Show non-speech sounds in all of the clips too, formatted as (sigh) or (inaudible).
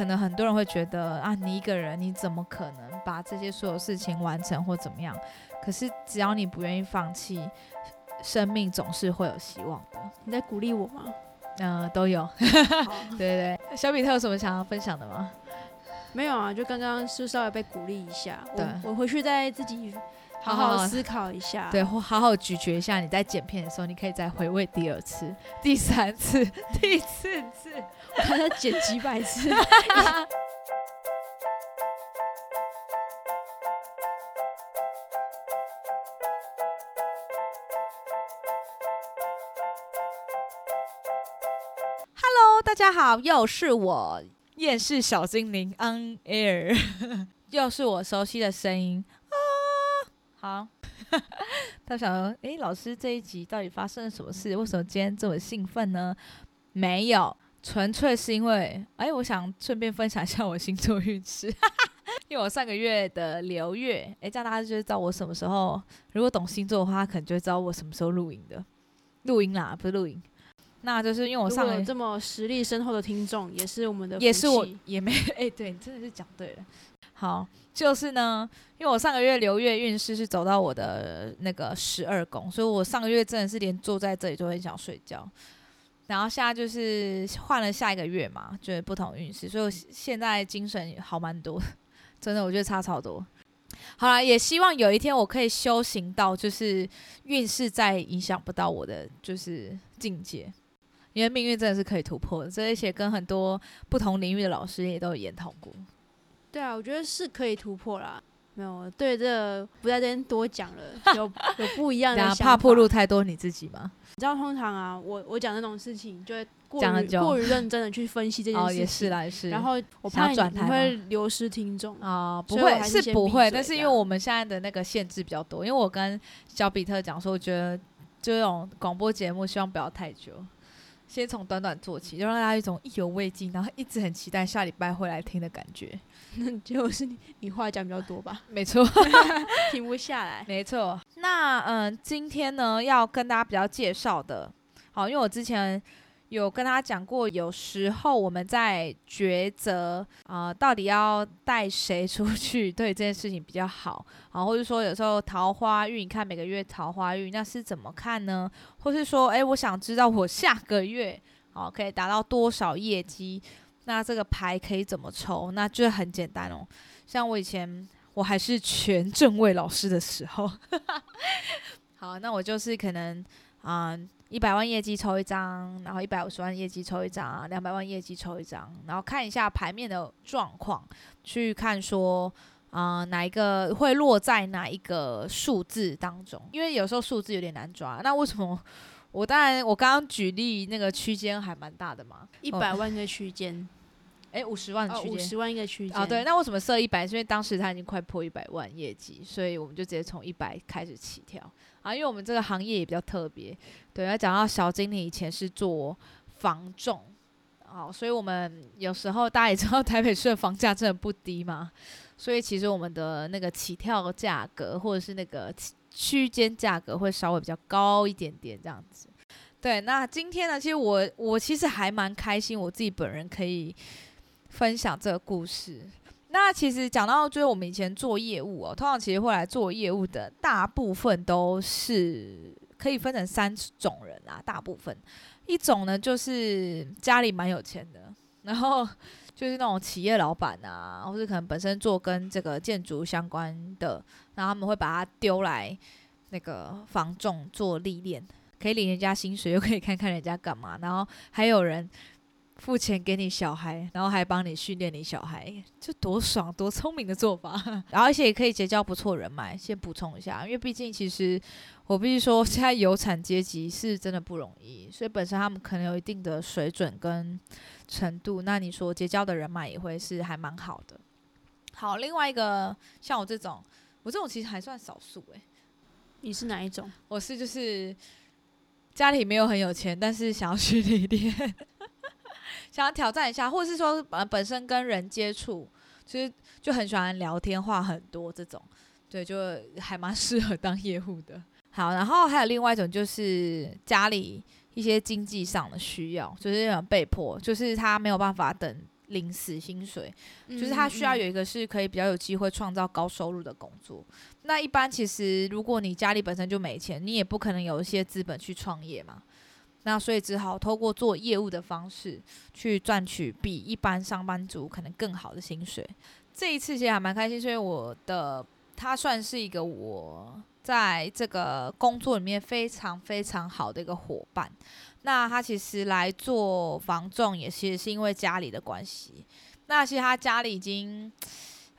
可能很多人会觉得啊，你一个人你怎么可能把这些所有事情完成或怎么样？可是只要你不愿意放弃，生命总是会有希望的。你在鼓励我吗？嗯、都有。(laughs) 对对对，小比特有什么想要分享的吗？没有啊，就刚刚是稍微被鼓励一下，对我我回去再自己好好好好思考一下。对，或好好咀嚼一下。你在剪片的时候，你可以再回味第二次、第三次、(laughs) 第四次。他剪几百次。Hello，大家好，又是我厌世小精灵 on air，(laughs) 又是我熟悉的声音啊。好，他想说，诶，老师这一集到底发生了什么事？为什么今天这么兴奋呢？没有，纯粹是因为，哎，我想顺便分享一下我星座运势，(laughs) 因为我上个月的流月，哎，这样大家就会知道我什么时候，如果懂星座的话，可能就会知道我什么时候录音的，录音啦，不是录音。那就是因为我上了这么实力深厚的听众，也是我们的也是我也没哎、对你真的是讲对了。好，就是呢，因为我上个月流月运势是走到我的那个十二宫，所以我上个月真的是连坐在这里都很想睡觉。然后现在就是换了下一个月嘛，就是不同运势，所以我现在精神好蛮多，真的我觉得差超多。好啦，也希望有一天我可以修行到，就是运势再影响不到我的就是境界，因为命运真的是可以突破的。这而且跟很多不同领域的老师也都有研讨过。对啊，我觉得是可以突破啦。没有，对这个不在这边多讲了，有有不一样的想法。怕暴露太多你自己吗？你知道，通常啊，我我讲那种事情，就会过于过于认真的去分析这 (laughs) 件哦，事情。也是啦，也是。然后我怕你会流失听众。啊、不会还是不会，但是因为我们现在的那个限制比较多，因为我跟小比特讲说，我觉得这种广播节目希望不要太久，先从短短做起，就让大家一种意犹未尽，然后一直很期待下礼拜会来听的感觉。(laughs) 结果是你你话讲比较多吧，(laughs) 没错，(laughs) 停不下来。没错。那嗯，今天呢要跟大家比较介绍的，好，因为我之前有跟他讲过，有时候我们在抉择啊、到底要带谁出去，对这件事情比较好啊，或者说有时候桃花运，你看每个月桃花运那是怎么看呢？或是说，诶，我想知道我下个月哦可以达到多少业绩，那这个牌可以怎么抽？那就很简单哦，像我以前。我还是全正位老师的时候，(laughs) 好，那我就是可能啊，一、百万业绩抽一张，然后一百五十万业绩抽一张，两百万业绩抽一张，然后看一下牌面的状况，去看说啊、哪一个会落在哪一个数字当中，因为有时候数字有点难抓。那为什么？我当然，我刚刚举例那个区间还蛮大的嘛，一百万个区间，诶，五十万区间，五十万一个区间。啊，对，那为什么设一百？是因为当时他已经快破一百万业绩，所以我们就直接从一百开始起跳啊。因为我们这个行业也比较特别，对，要讲到小经理以前是做房仲，好，所以我们有时候大家也知道台北市的房价真的不低嘛，所以其实我们的那个起跳价格或者是那个区间价格会稍微比较高一点点这样子。对，那今天呢，其实我我其实还蛮开心，我自己本人可以分享这个故事。那其实讲到就是我们以前做业务哦，通常其实会来做业务的大部分都是可以分成三种人啊，大部分一种呢就是家里蛮有钱的，然后就是那种企业老板啊，或者可能本身做跟这个建筑相关的，然后他们会把它丢来那个房仲做历练，可以领人家薪水，又可以看看人家干嘛，然后还有人付钱给你小孩，然后还帮你训练你小孩，这多爽多聪明的做法。(laughs) 然后而且也可以结交不错人脉。先补充一下，因为毕竟其实我必须说，现在有产阶级是真的不容易，所以本身他们可能有一定的水准跟程度，那你说结交的人脉也会是还蛮好的。好，另外一个像我这种，我这种其实还算少数诶、你是哪一种？我是就是家里没有很有钱，但是想要去历练，想要挑战一下，或者是说呃本身跟人接触，其实就很喜欢聊天，话很多这种，对，就还蛮适合当业务的。好，然后还有另外一种就是家里一些经济上的需要，就是那种被迫，就是他没有办法等临时薪水，嗯就是他需要嗯有一个是可以比较有机会创造高收入的工作。那一般其实如果你家里本身就没钱，你也不可能有一些资本去创业嘛。那所以只好透过做业务的方式去赚取比一般上班族可能更好的薪水。这一次其实还蛮开心，所以我的他算是一个我在这个工作里面非常非常好的一个伙伴。那他其实来做房仲也其实是因为家里的关系。那其实他家里已经，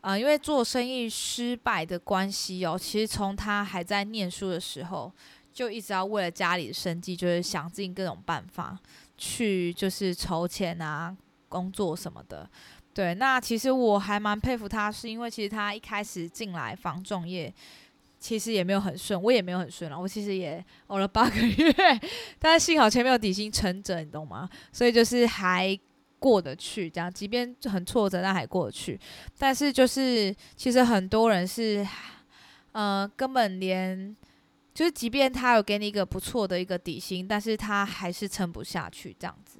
呃，因为做生意失败的关系哦，其实从他还在念书的时候，就一直要为了家里的生计，就是想尽各种办法去就是筹钱啊，工作什么的。对，那其实我还蛮佩服他，是因为其实他一开始进来房仲业，其实也没有很顺，我也没有很顺啊，我其实也熬了八个月，(laughs) 但是幸好前面有底薪撑着，你懂吗？所以就是还过得去，这样，即便很挫折，但还过得去。但是就是其实很多人是，呃，根本连就是即便他有给你一个不错的一个底薪，但是他还是撑不下去这样子。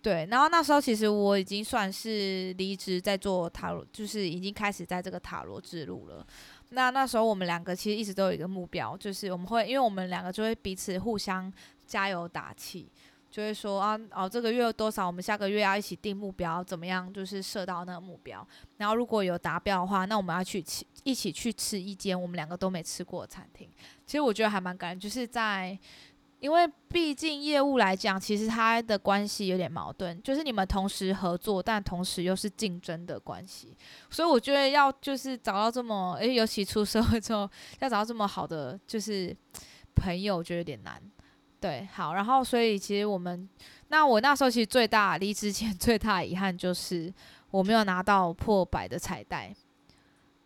对，然后那时候其实我已经算是离职，在做塔罗，就是已经开始在这个塔罗之路了。那那时候我们两个其实一直都有一个目标，就是我们会，因为我们两个就会彼此互相加油打气，就会说啊，哦，这个月有多少，我们下个月要一起定目标，怎么样，就是设到那个目标。然后如果有达标的话，那我们要去吃，一起去吃一间我们两个都没吃过的餐厅。其实我觉得还蛮感人，就是在。因为毕竟业务来讲，其实它的关系有点矛盾，就是你们同时合作，但同时又是竞争的关系，所以我觉得要就是找到这么，诶，尤其出社会之后，要找到这么好的就是朋友，我觉得有点难。对，好，然后所以其实我们，那我那时候其实最大离职前 (laughs) 最大的遗憾就是我没有拿到破百的彩带。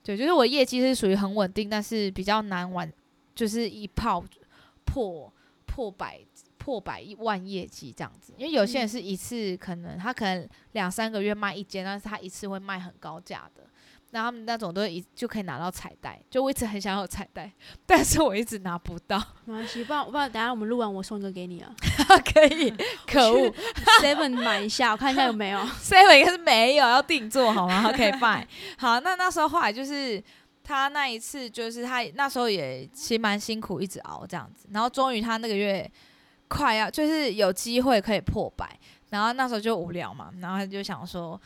对，就是我业绩是属于很稳定，但是比较难完，就是一炮破。破百破百亿万业绩这样子，因为有些人是一次可能他可能两三个月卖一间，但是他一次会卖很高价的，那他们那种都一就可以拿到彩带。就我一直很想要彩带，但是我一直拿不到。没关系，不然不然等下我们录完我送一个给你啊。(laughs) 可以，(laughs) 可恶 (laughs) Seven 买一下，我看一下有没有。，seven 应该是没有要定做好吗？OK fine，好，那那时候后来就是。他那一次就是他那时候也其实蛮辛苦，一直熬这样子，然后终于他那个月快要就是有机会可以破百，然后那时候就无聊嘛，然后他就想说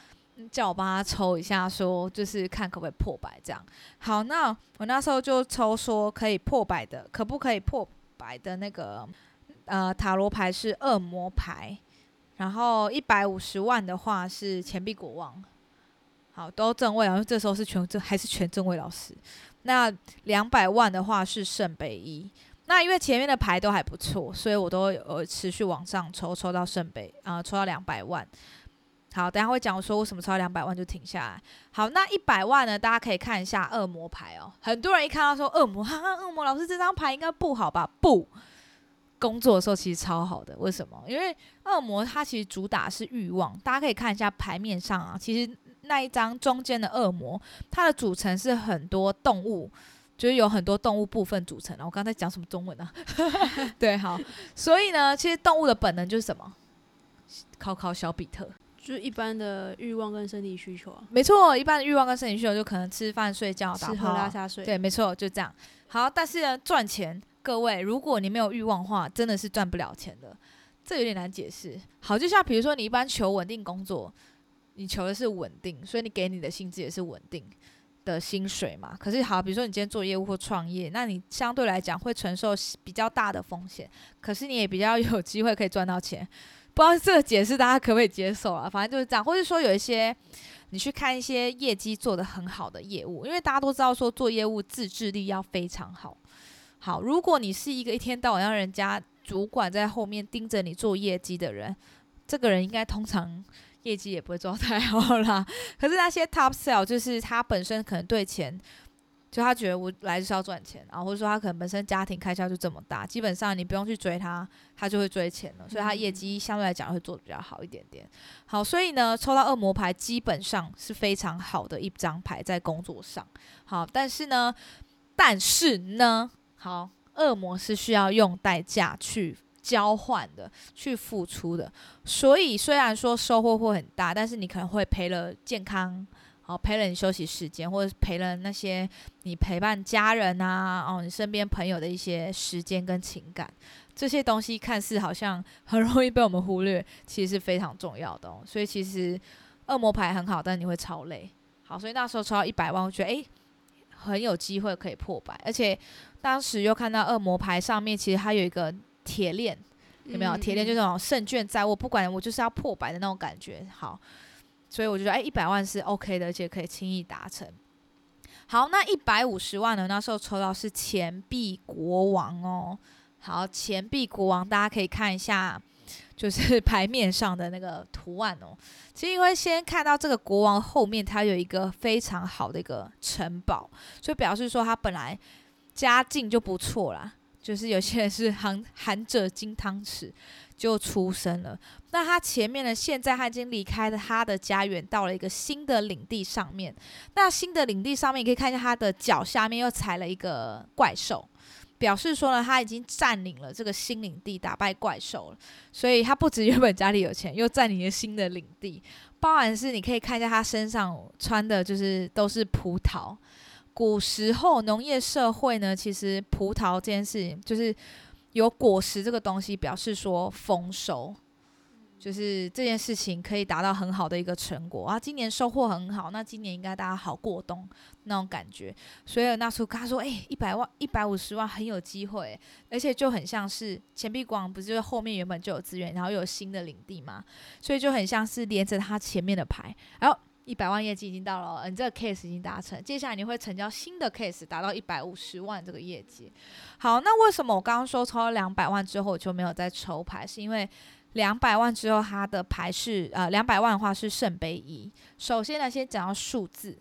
叫我帮他抽一下，说就是看可不可以破百这样。好，那我那时候就抽说可以破百的，可不可以破百的那个呃塔罗牌是恶魔牌，然后一百五十万的话是钱币国王。好，都正位啊，因为这时候是全正还是全正位老师。那两百万的话是圣杯一。那因为前面的牌都还不错，所以我都有持续往上抽，抽到圣杯啊、抽到两百万。好，等下会讲说为什么抽到两百万就停下来。好，那一百万呢？大家可以看一下恶魔牌哦。很多人一看到说恶魔，哈哈，恶魔老师这张牌应该不好吧？不，工作的时候其实超好的。为什么？因为恶魔它其实主打是欲望。大家可以看一下牌面上啊，其实。那一张中间的恶魔，它的组成是很多动物，就是有很多动物部分组成的。我刚才讲什么中文呢、啊？(laughs) 对，好，所以呢，其实动物的本能就是什么？考考小比特，就是一般的欲望跟生理需求啊，没错，一般的欲望跟生理需求就可能吃饭、睡觉、打吃喝拉撒睡。对，没错，就这样。好，但是呢，赚钱，各位，如果你没有欲望的话，真的是赚不了钱的。这有点难解释。好，就像比如说，你一般求稳定工作。你求的是稳定，所以你给你的薪资也是稳定的薪水嘛。可是好，比如说你今天做业务或创业，那你相对来讲会承受比较大的风险，可是你也比较有机会可以赚到钱。不知道这个解释大家可不可以接受啊？反正就是这样，或者说有一些你去看一些业绩做得很好的业务，因为大家都知道说做业务自制力要非常好。好，如果你是一个一天到晚让人家主管在后面盯着你做业绩的人，这个人应该通常。业绩也不会做太好啦。可是那些 top sell 就是他本身可能对钱，就他觉得我来就是要赚钱，然后或者说他可能本身家庭开销就这么大，基本上你不用去追他，他就会追钱了，所以他业绩相对来讲会做的比较好一点点。好，所以呢，抽到恶魔牌基本上是非常好的一张牌在工作上。好，但是呢，但是呢，好，恶魔是需要用代价去交换的，去付出的。所以虽然说收获会很大，但是你可能会赔了健康，哦，赔了你休息时间，或者赔了那些你陪伴家人啊，哦，你身边朋友的一些时间跟情感。这些东西看似好像很容易被我们忽略，其实是非常重要的哦。所以其实恶魔牌很好，但你会超累。好，所以那时候抽到一百万，我觉得诶很有机会可以破百，而且当时又看到恶魔牌上面其实它有一个铁链，有没有？铁链就是那种胜券在握，不管我就是要破百的那种感觉。好，所以我就觉得诶一百万是 OK 的，而且可以轻易达成。好，那一百五十万呢？那时候抽到是钱币国王哦。好，钱币国王，大家可以看一下，就是 (laughs) 牌面上的那个图案哦。其实因为先看到这个国王后面，它有一个非常好的一个城堡，所以表示说他本来家境就不错啦。就是有些人是含 (laughs) 含着金汤匙就出生了，那他前面呢，现在他已经离开了他的家园，到了一个新的领地上面。那新的领地上面，你可以看一下他的脚下面又踩了一个怪兽。表示说呢，他已经占领了这个新领地，打败怪兽了。所以他不止原本家里有钱，又占领了新的领地。包含是你可以看一下他身上穿的，就是都是葡萄。古时候农业社会呢，其实葡萄这件事情，就是有果实这个东西，表示说丰收。就是这件事情可以达到很好的一个成果啊！今年收获很好，那今年应该大家好过冬那种感觉。所以那时候他说：“哎，一百万、一百五十万很有机会，而且就很像是钱币广，不是就是后面原本就有资源，然后又有新的领地嘛，所以就很像是连着他前面的牌。然后一百万业绩已经到了，你这个 case 已经达成，接下来你会成交新的 case，达到一百五十万这个业绩。好，那为什么我刚刚说抽了两百万之后就没有再抽牌？是因为。两百万之后，它的牌是呃，两百万的话是圣杯一。首先呢，先讲到数字，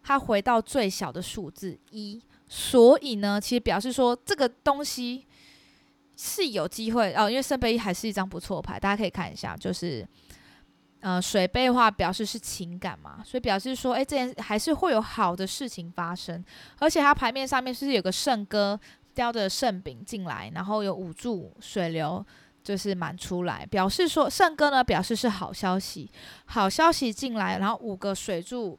它回到最小的数字一，所以呢，其实表示说这个东西是有机会哦，因为圣杯一还是一张不错牌，大家可以看一下，就是呃，水杯的话表示是情感嘛，所以表示说，哎，这件还是会有好的事情发生，而且它牌面上面是有个圣歌叼着圣饼进来，然后有五柱水流。就是满出来，表示说圣歌呢，表示是好消息，好消息进来，然后五个水柱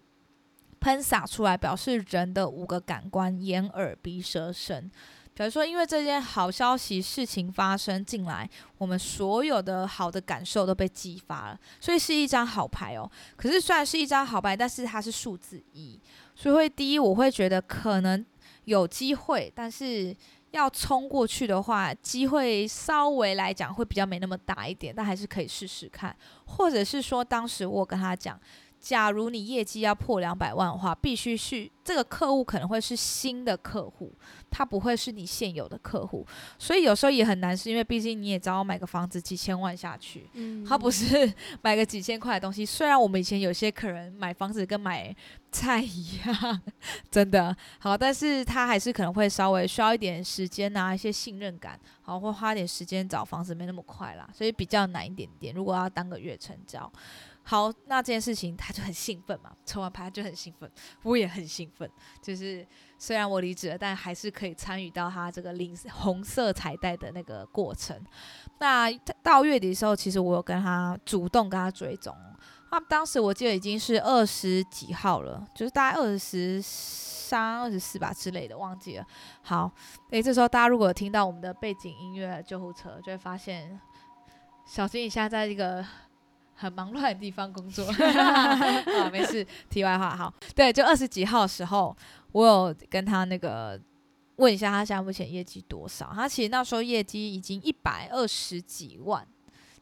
喷洒出来，表示人的五个感官：眼、耳、鼻、舌、身。比如说，因为这件好消息事情发生进来，我们所有的好的感受都被激发了，所以是一张好牌哦。可是虽然是一张好牌，但是它是数字一，所以会第一我会觉得可能有机会，但是。要冲过去的话，机会稍微来讲会比较没那么大一点，但还是可以试试看。或者是说，当时我跟他讲。假如你业绩要破两百万的话，必须是这个客户可能会是新的客户，他不会是你现有的客户，所以有时候也很难，是因为毕竟你也知道，买个房子几千万下去，嗯，他不是买个几千块的东西。虽然我们以前有些客人买房子跟买菜一样，(laughs) 真的好，但是他还是可能会稍微需要一点时间啊，一些信任感，好，会花点时间找房子，没那么快啦，所以比较难一点点。如果要当个月成交。好，那这件事情他就很兴奋嘛，(laughs) 抽完牌就很兴奋，我也很兴奋。就是虽然我离职了，但还是可以参与到他这个领红色彩带的那个过程。那到月底的时候，其实我有跟他主动跟他追踪。那当时我记得已经是二十几号了，就是大概二十三、二十四吧之类的，忘记了。好，诶，这时候大家如果听到我们的背景音乐救护车，就会发现小金你现在在一个。很忙乱的地方工作，(laughs) 啊，没事。题外话，好，对，就二十几号的时候，我有跟他那个问一下，他现在目前业绩多少？他其实那时候业绩已经一百二十几万，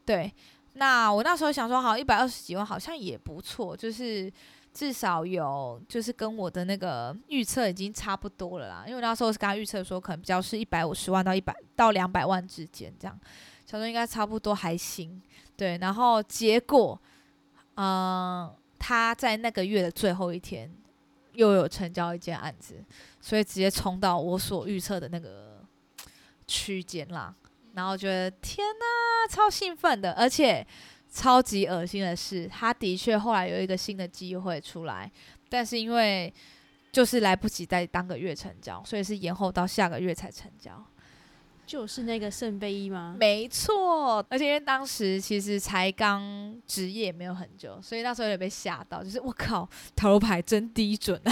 对。那我那时候想说，好，一百二十几万好像也不错，就是至少有，就是跟我的那个预测已经差不多了啦。因为那时候是跟他预测说，可能比较是一百五十万到一百到两百万之间这样，想说应该差不多还行。对，然后结果，嗯，他在那个月的最后一天又有成交一件案子，所以直接冲到我所预测的那个区间啦。然后觉得天呐，超兴奋的，而且超级恶心的是，他的确后来有一个新的机会出来，但是因为就是来不及再当个月成交，所以是延后到下个月才成交。就是那个圣杯一吗？没错，而且因为当时其实才刚职业没有很久，所以那时候有被吓到，就是我靠，塔罗牌真低准啊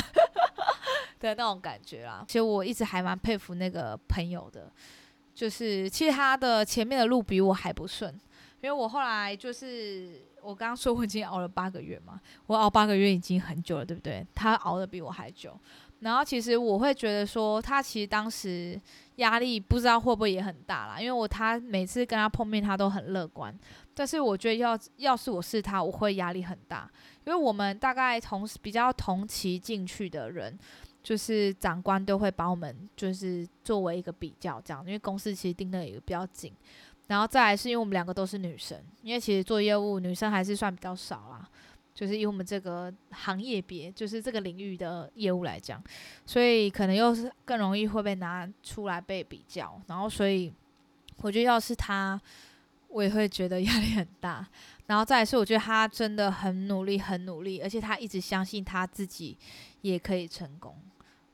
(laughs) 的那种感觉啦。其实我一直还蛮佩服那个朋友的，就是其实他的前面的路比我还不顺，因为我后来就是我刚刚说我已经熬了八个月嘛，我熬八个月已经很久了，对不对？他熬的比我还久。然后其实我会觉得说，他其实当时压力不知道会不会也很大啦，因为我他每次跟他碰面，他都很乐观。但是我觉得要要是我是他，我会压力很大，因为我们大概同比较同期进去的人，就是长官都会把我们就是作为一个比较这样，因为公司其实盯得也比较紧。然后再来是因为我们两个都是女生，因为其实做业务女生还是算比较少啦。就是以我们这个行业别，就是这个领域的业务来讲，所以可能又是更容易会被拿出来被比较，然后所以我觉得要是他，我也会觉得 (laughs) 压力很大。然后再是我觉得他真的很努力，很努力，而且他一直相信他自己也可以成功。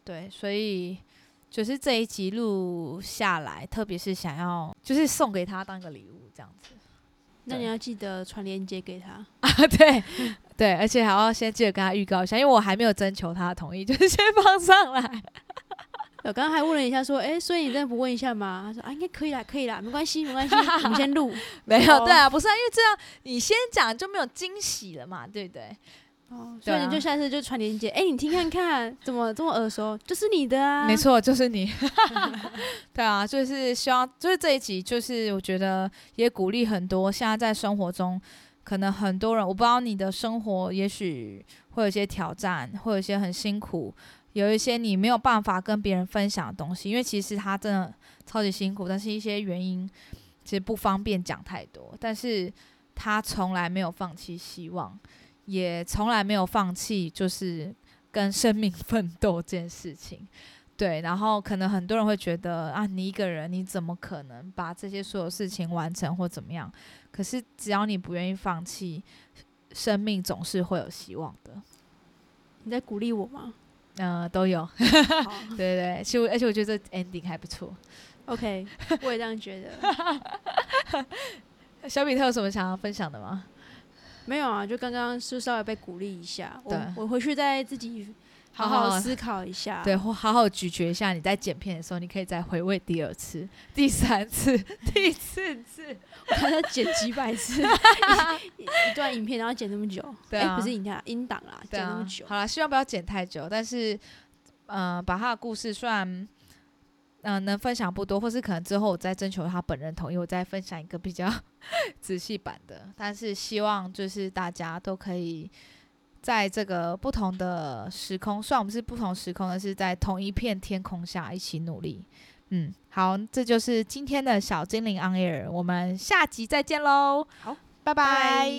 对，所以就是这一集录下来，特别是想要就是送给他当一个礼物这样子。那你要记得传链接给他 (laughs) 啊，对。对，而且还要先记得跟他预告一下，因为我还没有征求他的同意，就是先放上来。我刚刚还问了一下，说，哎，所以你真的不问一下吗？他说啊，应该可以啦，可以啦，没关系，没关系，我们先录。(laughs) 没有，对啊，不是啊，因为这样你先讲就没有惊喜了嘛，对不对？哦，所以你就下次就传链接，哎，你听看看，怎么这么耳熟？就是你的啊，没错，就是你。(laughs) (laughs) 对啊，就是希望，就是这一集，就是我觉得也鼓励很多现在在生活中。可能很多人，我不知道你的生活，也许会有一些挑战，会有一些很辛苦，有一些你没有办法跟别人分享的东西，因为其实他真的超级辛苦，但是一些原因其实不方便讲太多。但是他从来没有放弃希望，也从来没有放弃就是跟生命奋斗这件事情。(laughs) 对，然后可能很多人会觉得啊，你一个人你怎么可能把这些所有事情完成或怎么样？可是只要你不愿意放弃，生命总是会有希望的。你在鼓励我吗？嗯，都有。(laughs) 对对对，其实而且我觉得这 ending 还不错。OK，我也这样觉得。(laughs) 小比特有什么想要分享的吗？没有啊，就刚刚是稍微被鼓励一下。我我回去再自己。好好思考一下，对，或好好咀嚼一下。你在剪片的时候，你可以再回味第二次、(laughs) 第三次、(laughs) 第四次。我看他剪几百次 (laughs) 一段影片，然后剪那么久，对啊，不是影片，音档啦，剪那么久。好了，希望不要剪太久。但是，嗯，把他的故事虽然嗯能分享不多，或是可能之后我再征求他本人同意，我再分享一个比较 (laughs) 仔细版的。但是希望就是大家都可以。在这个不同的时空，虽然我们是不同时空，但是在同一片天空下一起努力。嗯，好，这就是今天的小精灵 on air，我们下集再见喽。好，拜拜。